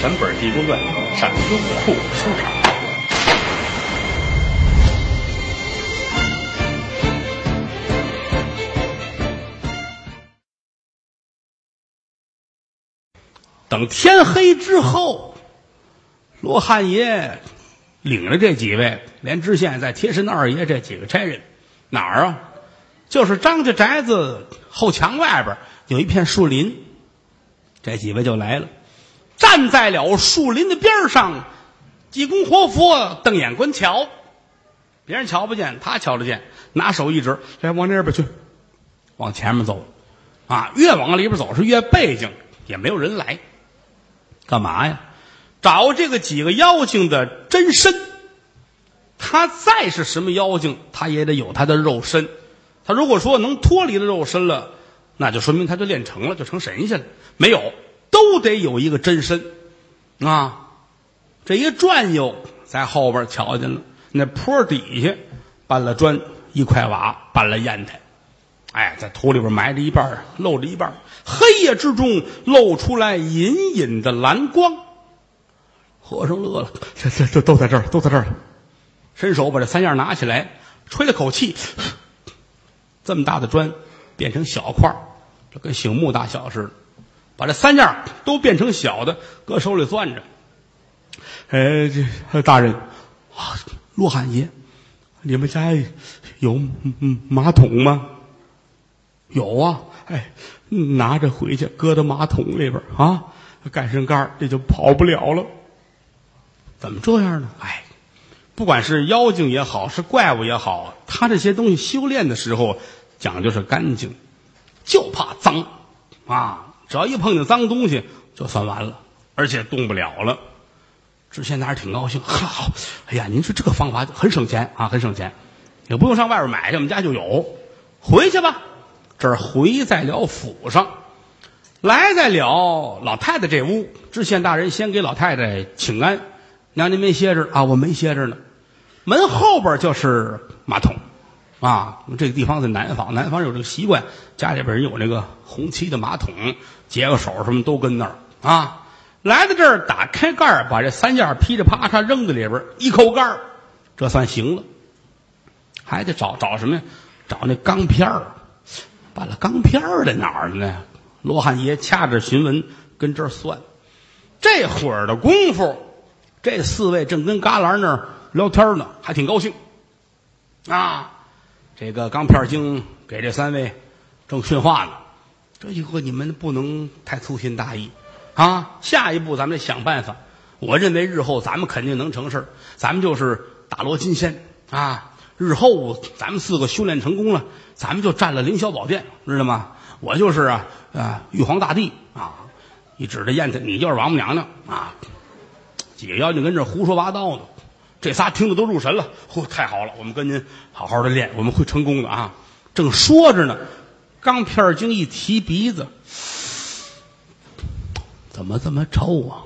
全本《地宫传》上优酷收场。等天黑之后，罗汉爷领着这几位，连知县在贴身的二爷这几个差人，哪儿啊？就是张家宅子后墙外边有一片树林，这几位就来了，站在了树林的边上，济公活佛瞪眼观瞧，别人瞧不见，他瞧得见，拿手一指，来往那边去，往前面走，啊，越往里边走是越背景，也没有人来。干嘛呀？找这个几个妖精的真身。他再是什么妖精，他也得有他的肉身。他如果说能脱离了肉身了，那就说明他就练成了，就成神仙了。没有，都得有一个真身啊！这一转悠，在后边瞧见了那坡底下搬了砖，一块瓦搬了砚台。哎，在土里边埋着一半，露着一半，黑夜之中露出来隐隐的蓝光。和尚乐了，这这这都在这儿，都在这儿了。伸手把这三样拿起来，吹了口气，这么大的砖变成小块这跟醒木大小似的。把这三样都变成小的，搁手里攥着。哎，这大人啊，罗汉爷，你们家有马桶吗？有啊，哎，拿着回去，搁到马桶里边啊，盖上盖这就跑不了了。怎么这样呢？哎，不管是妖精也好，是怪物也好，他这些东西修炼的时候讲究是干净，就怕脏啊！只要一碰见脏东西，就算完了，而且动不了了。知县大人挺高兴，好，哎呀，您说这个方法很省钱啊，很省钱，也不用上外边买去，我们家就有，回去吧。这儿回在了府上，来在了老太太这屋。知县大人先给老太太请安，娘您没歇着啊？我没歇着呢。门后边就是马桶，啊，这个地方在南方，南方有这个习惯，家里边人有那个红漆的马桶，解个手什么都跟那儿啊。来到这儿，打开盖儿把这三件噼里啪嚓扔在里边一口盖儿这算行了。还得找找什么呀？找那钢片儿。把了钢片儿在哪儿呢？罗汉爷掐着询问，跟这儿算。这会儿的功夫，这四位正跟旮旯那儿聊天呢，还挺高兴。啊，这个钢片精给这三位正训话呢。这以后你们不能太粗心大意啊！下一步咱们得想办法。我认为日后咱们肯定能成事咱们就是大罗金仙啊。日后咱们四个修炼成功了，咱们就占了凌霄宝殿，知道吗？我就是啊啊玉皇大帝啊！你指着燕子，你就是王母娘娘啊！几个妖精跟这胡说八道呢，这仨听得都入神了。嚯，太好了！我们跟您好好的练，我们会成功的啊！正说着呢，钢片精一提鼻子，怎么这么臭啊？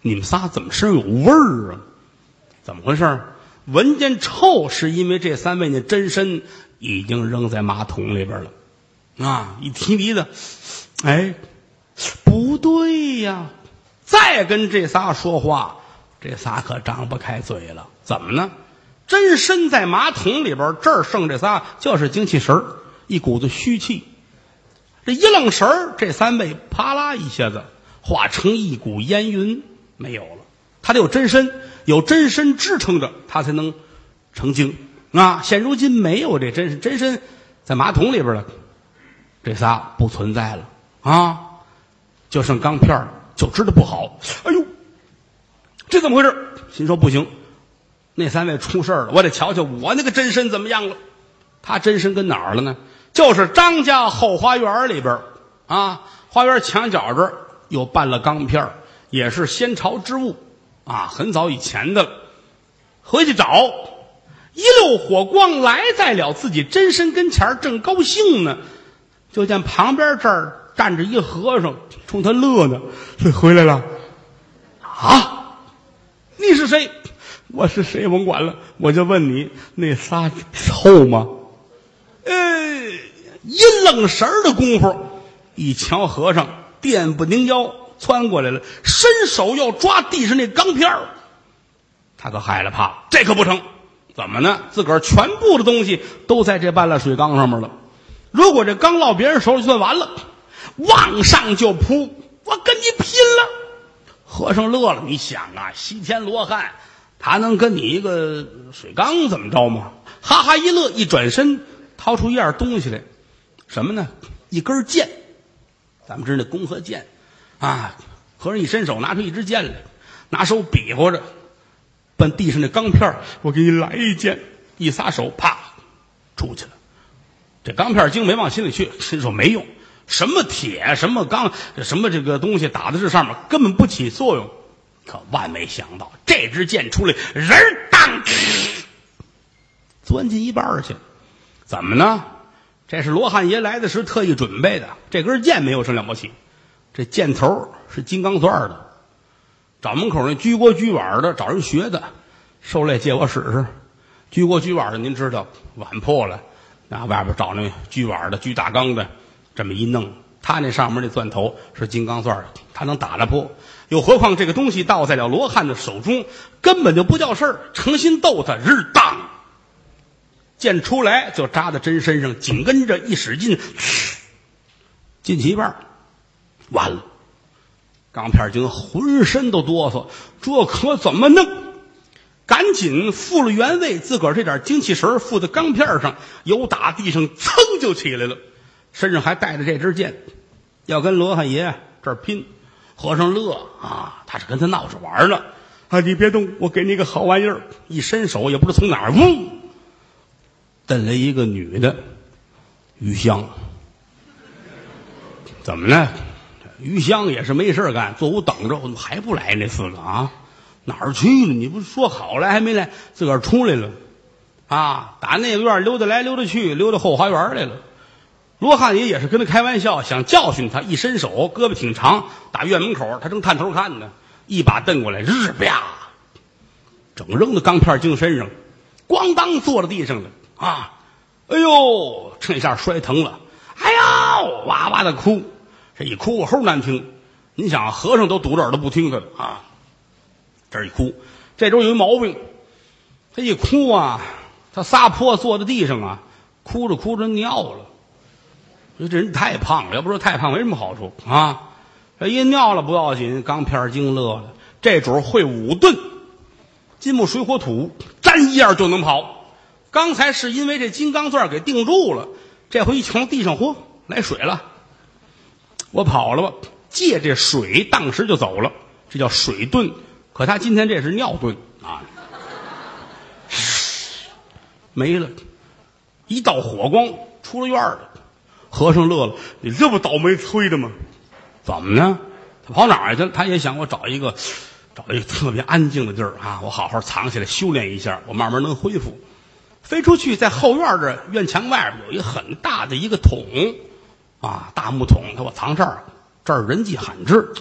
你们仨怎么身上有味儿啊？怎么回事？闻见臭，是因为这三位那真身已经扔在马桶里边了，啊！一提鼻子，哎，不对呀！再跟这仨说话，这仨可张不开嘴了。怎么呢？真身在马桶里边，这儿剩这仨就是精气神一股子虚气。这一愣神，这三位啪啦一下子化成一股烟云，没有了。他得有真身。有真身支撑着，他才能成精啊！现如今没有这真身，真身在马桶里边了，这仨不存在了啊！就剩钢片就知道不好。哎呦，这怎么回事？心说不行，那三位出事了，我得瞧瞧我那个真身怎么样了。他真身跟哪儿了呢？就是张家后花园里边啊，花园墙角这儿又办了钢片也是先朝之物。啊，很早以前的了，回去找，一溜火光来在了自己真身跟前正高兴呢，就见旁边这儿站着一和尚，冲他乐呢。回来了，啊，谁？我是谁？甭管了，我就问你，那仨臭吗？呃，一愣神儿的功夫，一瞧和尚，电不宁腰，窜过来了，伸手要抓地上那钢片儿他可害了怕，这可不成。怎么呢？自个儿全部的东西都在这半拉水缸上面了。如果这缸落别人手里，算完了。往上就扑，我跟你拼了！和尚乐了，你想啊，西天罗汉，他能跟你一个水缸怎么着吗？哈哈一乐，一转身掏出一样东西来，什么呢？一根剑。咱们知道那弓和箭啊。和尚一伸手，拿出一支箭来，拿手比划着。奔地上那钢片我给你来一剑，一撒手，啪，出去了。这钢片精没往心里去，心说没用，什么铁，什么钢，什么这个东西打在这上面根本不起作用。可万没想到，这支箭出来，人当，钻进一半去。怎么呢？这是罗汉爷来的时候特意准备的。这根箭没有什么了不起，这箭头是金刚钻的。找门口那鞠锅鞠碗的，找人学的，受累借我使使。鞠锅鞠碗的，您知道碗破了，那，外边找那鞠碗的、鞠大缸的，这么一弄，他那上面那钻头是金刚钻，他能打得破。又何况这个东西倒在了罗汉的手中，根本就不叫事儿，诚心逗他，日当剑出来就扎在针身上，紧跟着一使劲，进去一半，完了。钢片精浑身都哆嗦，这可怎么弄？赶紧复了原位，自个儿这点精气神儿附在钢片上，由打地上噌就起来了，身上还带着这支剑，要跟罗汉爷这儿拼。和尚乐啊，他是跟他闹着玩呢。啊，你别动，我给你个好玩意儿。一伸手，也不知道从哪儿，嗡，蹬来一个女的，余香。怎么呢？余香也是没事干，坐屋等着，我怎么还不来？那四个啊，哪儿去了？你不说好了还没来？自个儿出来了，啊，打那个院溜达来溜达去，溜到后花园来了。罗汉爷也是跟他开玩笑，想教训他，一伸手，胳膊挺长，打院门口，他正探头看呢，一把蹬过来，日啪，整扔到钢片精身上，咣当坐在地上了啊！哎呦，这下摔疼了，哎呦，哇哇的哭。这一哭齁难听，你想和尚都堵着耳朵不听他的啊！这一哭，这周有一毛病，他一哭啊，他撒泼坐在地上啊，哭着哭着尿了。说这人太胖了，要不说太胖没什么好处啊。这一尿了不要紧，钢片精乐了，这主会五遁，金木水火土，沾一样就能跑。刚才是因为这金刚钻给定住了，这回一瞧地上，嚯，来水了。我跑了吧，借这水，当时就走了，这叫水遁。可他今天这是尿遁啊，没了，一道火光出了院了。和尚乐了，你这不倒霉催的吗？怎么呢？他跑哪儿去了？他也想我找一个，找一个特别安静的地儿啊，我好好藏起来修炼一下，我慢慢能恢复。飞出去，在后院这院墙外边有一很大的一个桶。啊，大木桶，他我藏这儿，这儿人迹罕至，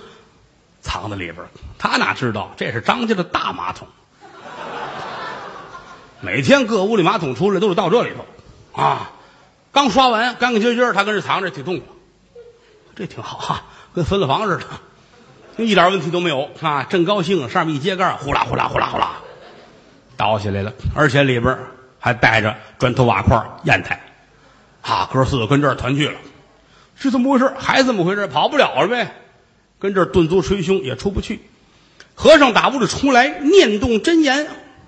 藏在里边他哪知道这是张家的大马桶？每天各屋里马桶出来都是到这里头，啊，刚刷完干干净净，他跟这藏着挺痛快，这挺好哈，跟分了房似的，一点问题都没有啊，正高兴，上面一揭盖，呼啦呼啦呼啦呼啦，倒下来了，而且里边还带着砖头瓦块砚台，啊，哥四个跟这儿团聚了。是怎么回事？还这么回事？跑不了了呗，跟这儿顿足捶胸也出不去。和尚打屋里出来，念动真言，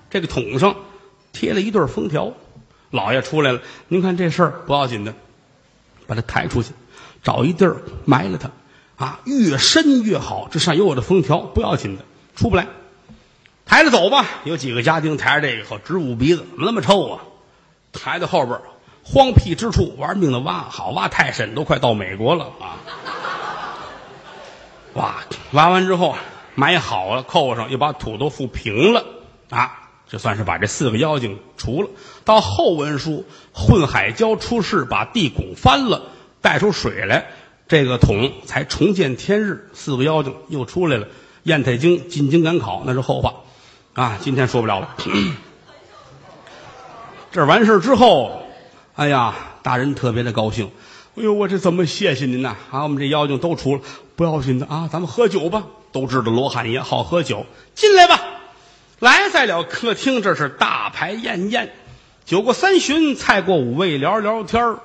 这个桶上贴了一对封条。老爷出来了，您看这事儿不要紧的，把他抬出去，找一地儿埋了他，啊，越深越好。这上有我的封条，不要紧的，出不来。抬着走吧。有几个家丁抬着这个，可直捂鼻子，怎么那么臭啊？抬到后边。荒僻之处，玩命的挖，好挖太深，都快到美国了啊！挖挖完之后埋好了，扣上，又把土都覆平了啊！就算是把这四个妖精除了。到后文书，混海蛟出世，把地拱翻了，带出水来，这个桶才重见天日。四个妖精又出来了，燕太京进京赶考，那是后话啊！今天说不了了。这完事之后。哎呀，大人特别的高兴，哎呦，我这怎么谢谢您呐？啊，我们这妖精都除了，不要紧的啊，咱们喝酒吧。都知道罗汉爷好喝酒，进来吧。来在了客厅，这是大排宴宴，酒过三巡，菜过五味，聊聊天儿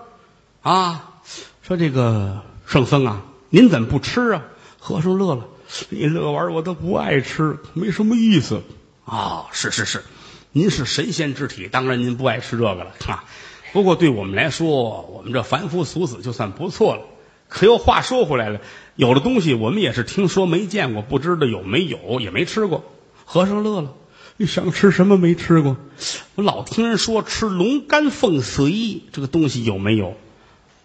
啊。说这个圣僧啊，您怎么不吃啊？和尚乐了，你这玩意儿我都不爱吃，没什么意思啊。是是是，您是神仙之体，当然您不爱吃这个了啊。不过对我们来说，我们这凡夫俗子就算不错了。可又话说回来了，有的东西我们也是听说没见过，不知道有没有，也没吃过。和尚乐了，你想吃什么没吃过？我老听人说吃龙肝凤髓这个东西有没有？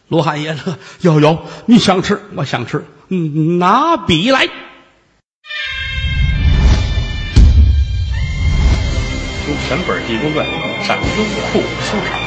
罗汉爷乐，有有，你想吃，我想吃，嗯，拿笔来。从全本《地公传》上优酷收场。